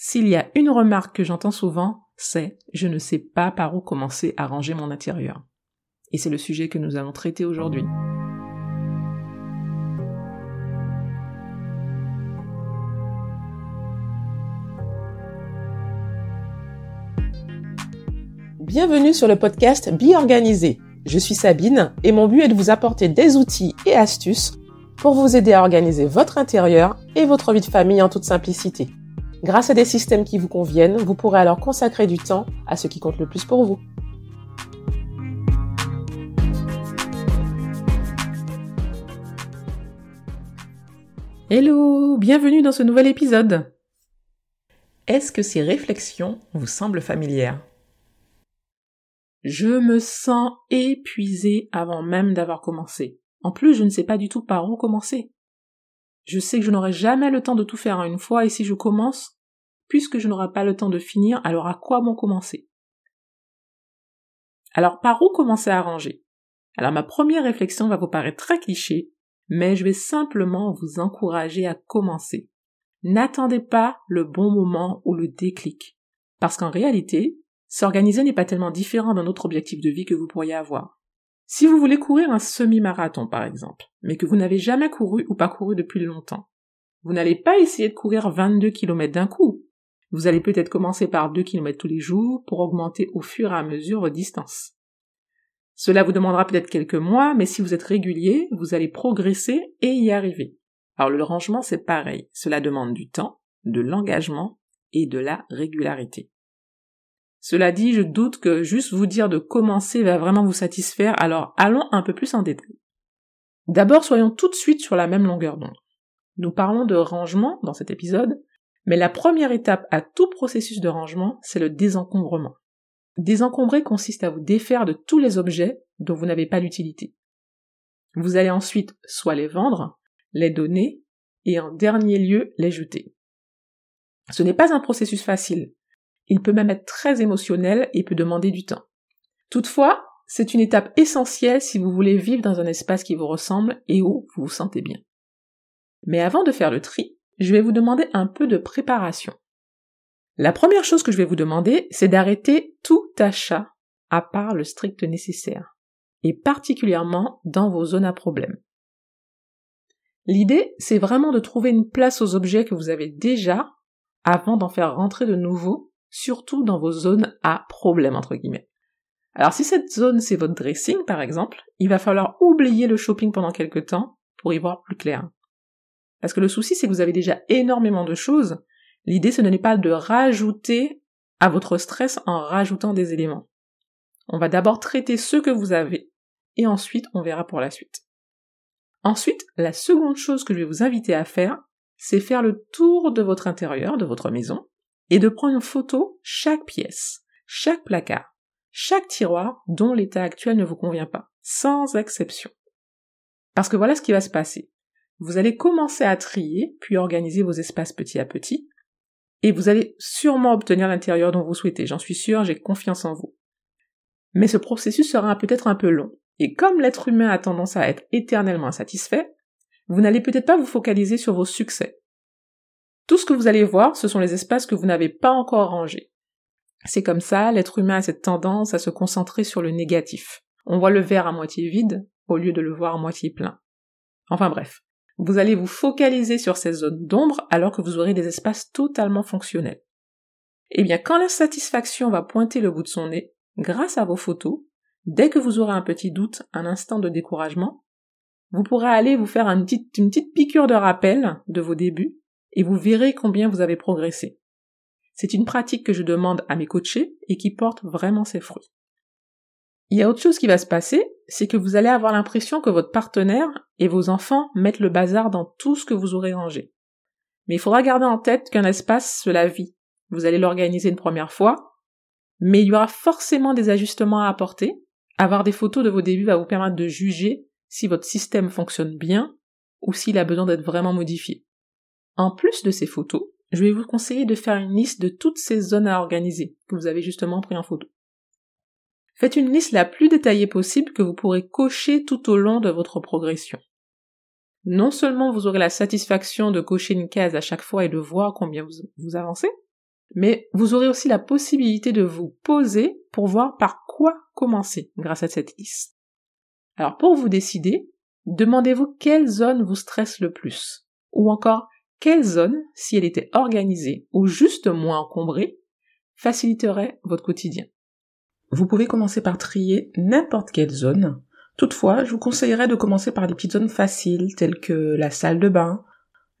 S'il y a une remarque que j'entends souvent, c'est je ne sais pas par où commencer à ranger mon intérieur. Et c'est le sujet que nous allons traiter aujourd'hui. Bienvenue sur le podcast Bi Organisé. Je suis Sabine et mon but est de vous apporter des outils et astuces pour vous aider à organiser votre intérieur et votre vie de famille en toute simplicité. Grâce à des systèmes qui vous conviennent, vous pourrez alors consacrer du temps à ce qui compte le plus pour vous. Hello, bienvenue dans ce nouvel épisode. Est-ce que ces réflexions vous semblent familières? Je me sens épuisée avant même d'avoir commencé. En plus, je ne sais pas du tout par où commencer. Je sais que je n'aurai jamais le temps de tout faire en une fois, et si je commence, puisque je n'aurai pas le temps de finir, alors à quoi bon commencer? Alors par où commencer à ranger? Alors ma première réflexion va vous paraître très cliché, mais je vais simplement vous encourager à commencer. N'attendez pas le bon moment ou le déclic, parce qu'en réalité, s'organiser n'est pas tellement différent d'un autre objectif de vie que vous pourriez avoir. Si vous voulez courir un semi-marathon, par exemple, mais que vous n'avez jamais couru ou pas couru depuis longtemps, vous n'allez pas essayer de courir 22 km d'un coup. Vous allez peut-être commencer par 2 km tous les jours pour augmenter au fur et à mesure vos distances. Cela vous demandera peut-être quelques mois, mais si vous êtes régulier, vous allez progresser et y arriver. Alors le rangement, c'est pareil. Cela demande du temps, de l'engagement et de la régularité. Cela dit, je doute que juste vous dire de commencer va vraiment vous satisfaire, alors allons un peu plus en détail. D'abord, soyons tout de suite sur la même longueur d'onde. Nous parlons de rangement dans cet épisode, mais la première étape à tout processus de rangement, c'est le désencombrement. Désencombrer consiste à vous défaire de tous les objets dont vous n'avez pas l'utilité. Vous allez ensuite soit les vendre, les donner, et en dernier lieu les jeter. Ce n'est pas un processus facile, il peut même être très émotionnel et peut demander du temps. Toutefois, c'est une étape essentielle si vous voulez vivre dans un espace qui vous ressemble et où vous vous sentez bien. Mais avant de faire le tri, je vais vous demander un peu de préparation. La première chose que je vais vous demander, c'est d'arrêter tout achat à part le strict nécessaire, et particulièrement dans vos zones à problème. L'idée, c'est vraiment de trouver une place aux objets que vous avez déjà avant d'en faire rentrer de nouveaux surtout dans vos zones à problème, entre guillemets. Alors si cette zone c'est votre dressing par exemple, il va falloir oublier le shopping pendant quelques temps pour y voir plus clair. Parce que le souci c'est que vous avez déjà énormément de choses, l'idée ce n'est pas de rajouter à votre stress en rajoutant des éléments. On va d'abord traiter ce que vous avez, et ensuite on verra pour la suite. Ensuite, la seconde chose que je vais vous inviter à faire, c'est faire le tour de votre intérieur, de votre maison, et de prendre en photo chaque pièce, chaque placard, chaque tiroir dont l'état actuel ne vous convient pas, sans exception. Parce que voilà ce qui va se passer. Vous allez commencer à trier, puis organiser vos espaces petit à petit, et vous allez sûrement obtenir l'intérieur dont vous souhaitez, j'en suis sûr, j'ai confiance en vous. Mais ce processus sera peut-être un peu long, et comme l'être humain a tendance à être éternellement insatisfait, vous n'allez peut-être pas vous focaliser sur vos succès, tout ce que vous allez voir, ce sont les espaces que vous n'avez pas encore rangés. C'est comme ça, l'être humain a cette tendance à se concentrer sur le négatif. On voit le verre à moitié vide au lieu de le voir à moitié plein. Enfin bref, vous allez vous focaliser sur ces zones d'ombre alors que vous aurez des espaces totalement fonctionnels. Eh bien, quand l'insatisfaction va pointer le bout de son nez, grâce à vos photos, dès que vous aurez un petit doute, un instant de découragement, vous pourrez aller vous faire une petite, une petite piqûre de rappel de vos débuts et vous verrez combien vous avez progressé. C'est une pratique que je demande à mes coachés et qui porte vraiment ses fruits. Il y a autre chose qui va se passer, c'est que vous allez avoir l'impression que votre partenaire et vos enfants mettent le bazar dans tout ce que vous aurez rangé. Mais il faudra garder en tête qu'un espace, cela vit. Vous allez l'organiser une première fois, mais il y aura forcément des ajustements à apporter. Avoir des photos de vos débuts va vous permettre de juger si votre système fonctionne bien ou s'il a besoin d'être vraiment modifié. En plus de ces photos, je vais vous conseiller de faire une liste de toutes ces zones à organiser que vous avez justement pris en photo. Faites une liste la plus détaillée possible que vous pourrez cocher tout au long de votre progression. Non seulement vous aurez la satisfaction de cocher une case à chaque fois et de voir combien vous, avancez, Mais vous aurez aussi la possibilité de vous poser pour voir par quoi commencer grâce à cette liste. Alors pour vous décider, demandez-vous quelle zone vous stresse le plus, ou encore quelle zone, si elle était organisée ou juste moins encombrée, faciliterait votre quotidien. Vous pouvez commencer par trier n'importe quelle zone. Toutefois, je vous conseillerais de commencer par des petites zones faciles telles que la salle de bain,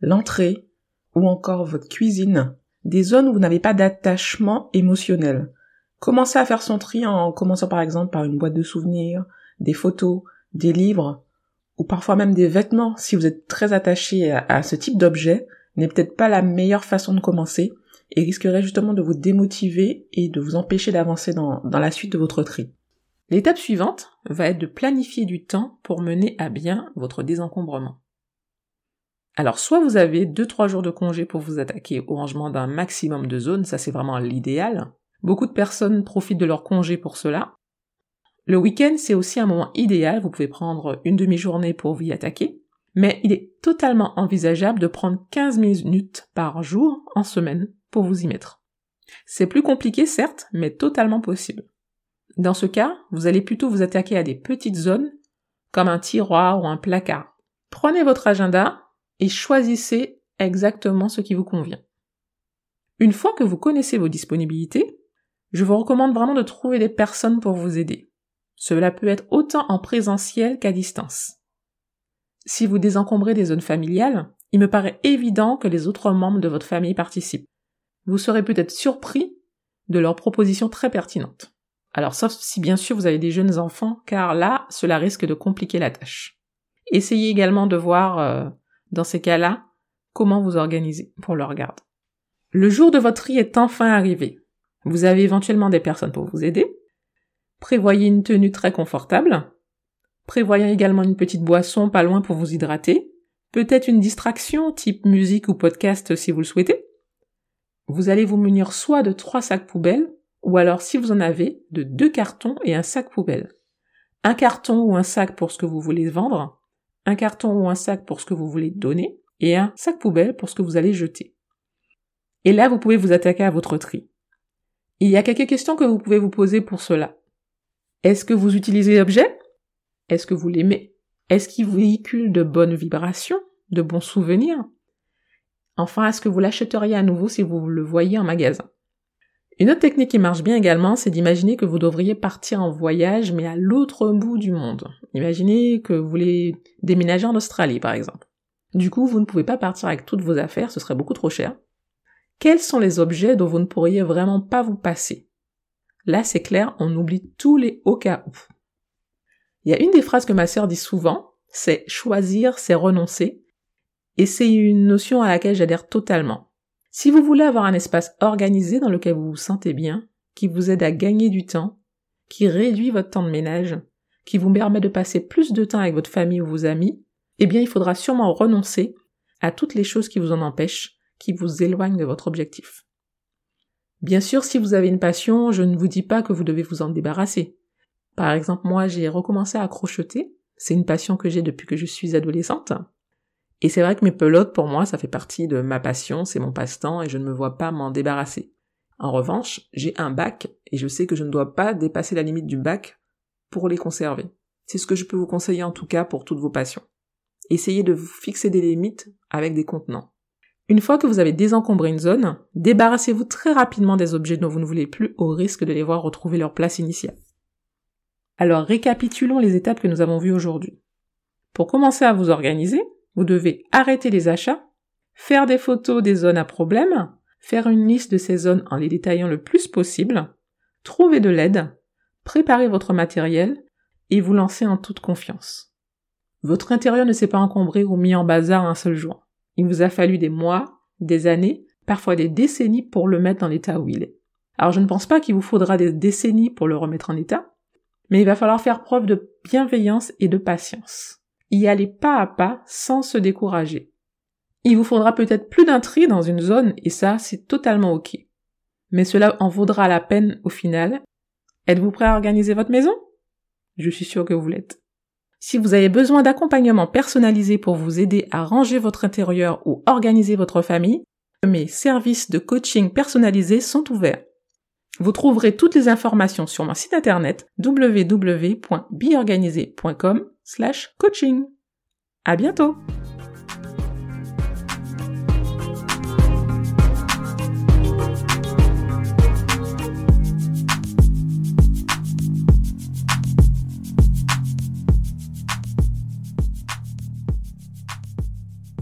l'entrée ou encore votre cuisine, des zones où vous n'avez pas d'attachement émotionnel. Commencez à faire son tri en commençant par exemple par une boîte de souvenirs, des photos, des livres, ou parfois même des vêtements, si vous êtes très attaché à, ce type d'objet, n'est peut-être pas la meilleure façon de commencer et risquerait justement de vous démotiver et de vous empêcher d'avancer dans, dans la suite de votre tri. L'étape suivante va être de planifier du temps pour mener à bien votre désencombrement. Alors soit vous avez 2-3 jours de congé pour vous attaquer au rangement d'un maximum de zones, ça c'est vraiment l'idéal. Beaucoup de personnes profitent de leur congé pour cela, le week-end, c'est aussi un moment idéal, vous pouvez prendre une demi-journée pour vous y attaquer, mais il est totalement envisageable de prendre 15 minutes par jour en semaine pour vous y mettre. C'est plus compliqué, certes, mais totalement possible. Dans ce cas, vous allez plutôt vous attaquer à des petites zones, comme un tiroir ou un placard. Prenez votre agenda et choisissez exactement ce qui vous convient. Une fois que vous connaissez vos disponibilités, je vous recommande vraiment de trouver des personnes pour vous aider. Cela peut être autant en présentiel qu'à distance. Si vous désencombrez des zones familiales, il me paraît évident que les autres membres de votre famille participent. Vous serez peut-être surpris de leurs propositions très pertinentes. Alors sauf si bien sûr vous avez des jeunes enfants, car là, cela risque de compliquer la tâche. Essayez également de voir, euh, dans ces cas-là, comment vous organiser pour leur garde. Le jour de votre tri est enfin arrivé. Vous avez éventuellement des personnes pour vous aider, Prévoyez une tenue très confortable. Prévoyez également une petite boisson pas loin pour vous hydrater. Peut-être une distraction type musique ou podcast si vous le souhaitez. Vous allez vous munir soit de trois sacs poubelles, ou alors si vous en avez, de deux cartons et un sac poubelle. Un carton ou un sac pour ce que vous voulez vendre, un carton ou un sac pour ce que vous voulez donner, et un sac poubelle pour ce que vous allez jeter. Et là, vous pouvez vous attaquer à votre tri. Il y a quelques questions que vous pouvez vous poser pour cela. Est-ce que vous utilisez l'objet? Est-ce que vous l'aimez? Est-ce qu'il véhicule de bonnes vibrations, de bons souvenirs? Enfin, est-ce que vous l'achèteriez à nouveau si vous le voyez en magasin? Une autre technique qui marche bien également, c'est d'imaginer que vous devriez partir en voyage, mais à l'autre bout du monde. Imaginez que vous voulez déménager en Australie, par exemple. Du coup, vous ne pouvez pas partir avec toutes vos affaires, ce serait beaucoup trop cher. Quels sont les objets dont vous ne pourriez vraiment pas vous passer? Là, c'est clair, on oublie tous les au cas où. Il y a une des phrases que ma sœur dit souvent, c'est choisir, c'est renoncer. Et c'est une notion à laquelle j'adhère totalement. Si vous voulez avoir un espace organisé dans lequel vous vous sentez bien, qui vous aide à gagner du temps, qui réduit votre temps de ménage, qui vous permet de passer plus de temps avec votre famille ou vos amis, eh bien il faudra sûrement renoncer à toutes les choses qui vous en empêchent, qui vous éloignent de votre objectif. Bien sûr, si vous avez une passion, je ne vous dis pas que vous devez vous en débarrasser. Par exemple, moi, j'ai recommencé à crocheter. C'est une passion que j'ai depuis que je suis adolescente. Et c'est vrai que mes pelotes, pour moi, ça fait partie de ma passion, c'est mon passe-temps et je ne me vois pas m'en débarrasser. En revanche, j'ai un bac et je sais que je ne dois pas dépasser la limite du bac pour les conserver. C'est ce que je peux vous conseiller en tout cas pour toutes vos passions. Essayez de vous fixer des limites avec des contenants. Une fois que vous avez désencombré une zone, débarrassez-vous très rapidement des objets dont vous ne voulez plus au risque de les voir retrouver leur place initiale. Alors récapitulons les étapes que nous avons vues aujourd'hui. Pour commencer à vous organiser, vous devez arrêter les achats, faire des photos des zones à problème, faire une liste de ces zones en les détaillant le plus possible, trouver de l'aide, préparer votre matériel et vous lancer en toute confiance. Votre intérieur ne s'est pas encombré ou mis en bazar un seul jour. Il vous a fallu des mois, des années, parfois des décennies pour le mettre dans l'état où il est. Alors je ne pense pas qu'il vous faudra des décennies pour le remettre en état, mais il va falloir faire preuve de bienveillance et de patience. Y aller pas à pas sans se décourager. Il vous faudra peut-être plus d'un tri dans une zone et ça, c'est totalement ok. Mais cela en vaudra la peine au final. Êtes-vous prêt à organiser votre maison? Je suis sûre que vous l'êtes. Si vous avez besoin d'accompagnement personnalisé pour vous aider à ranger votre intérieur ou organiser votre famille, Mes services de coaching personnalisés sont ouverts. Vous trouverez toutes les informations sur mon site internet www.biorganisé.com/coaching. À bientôt.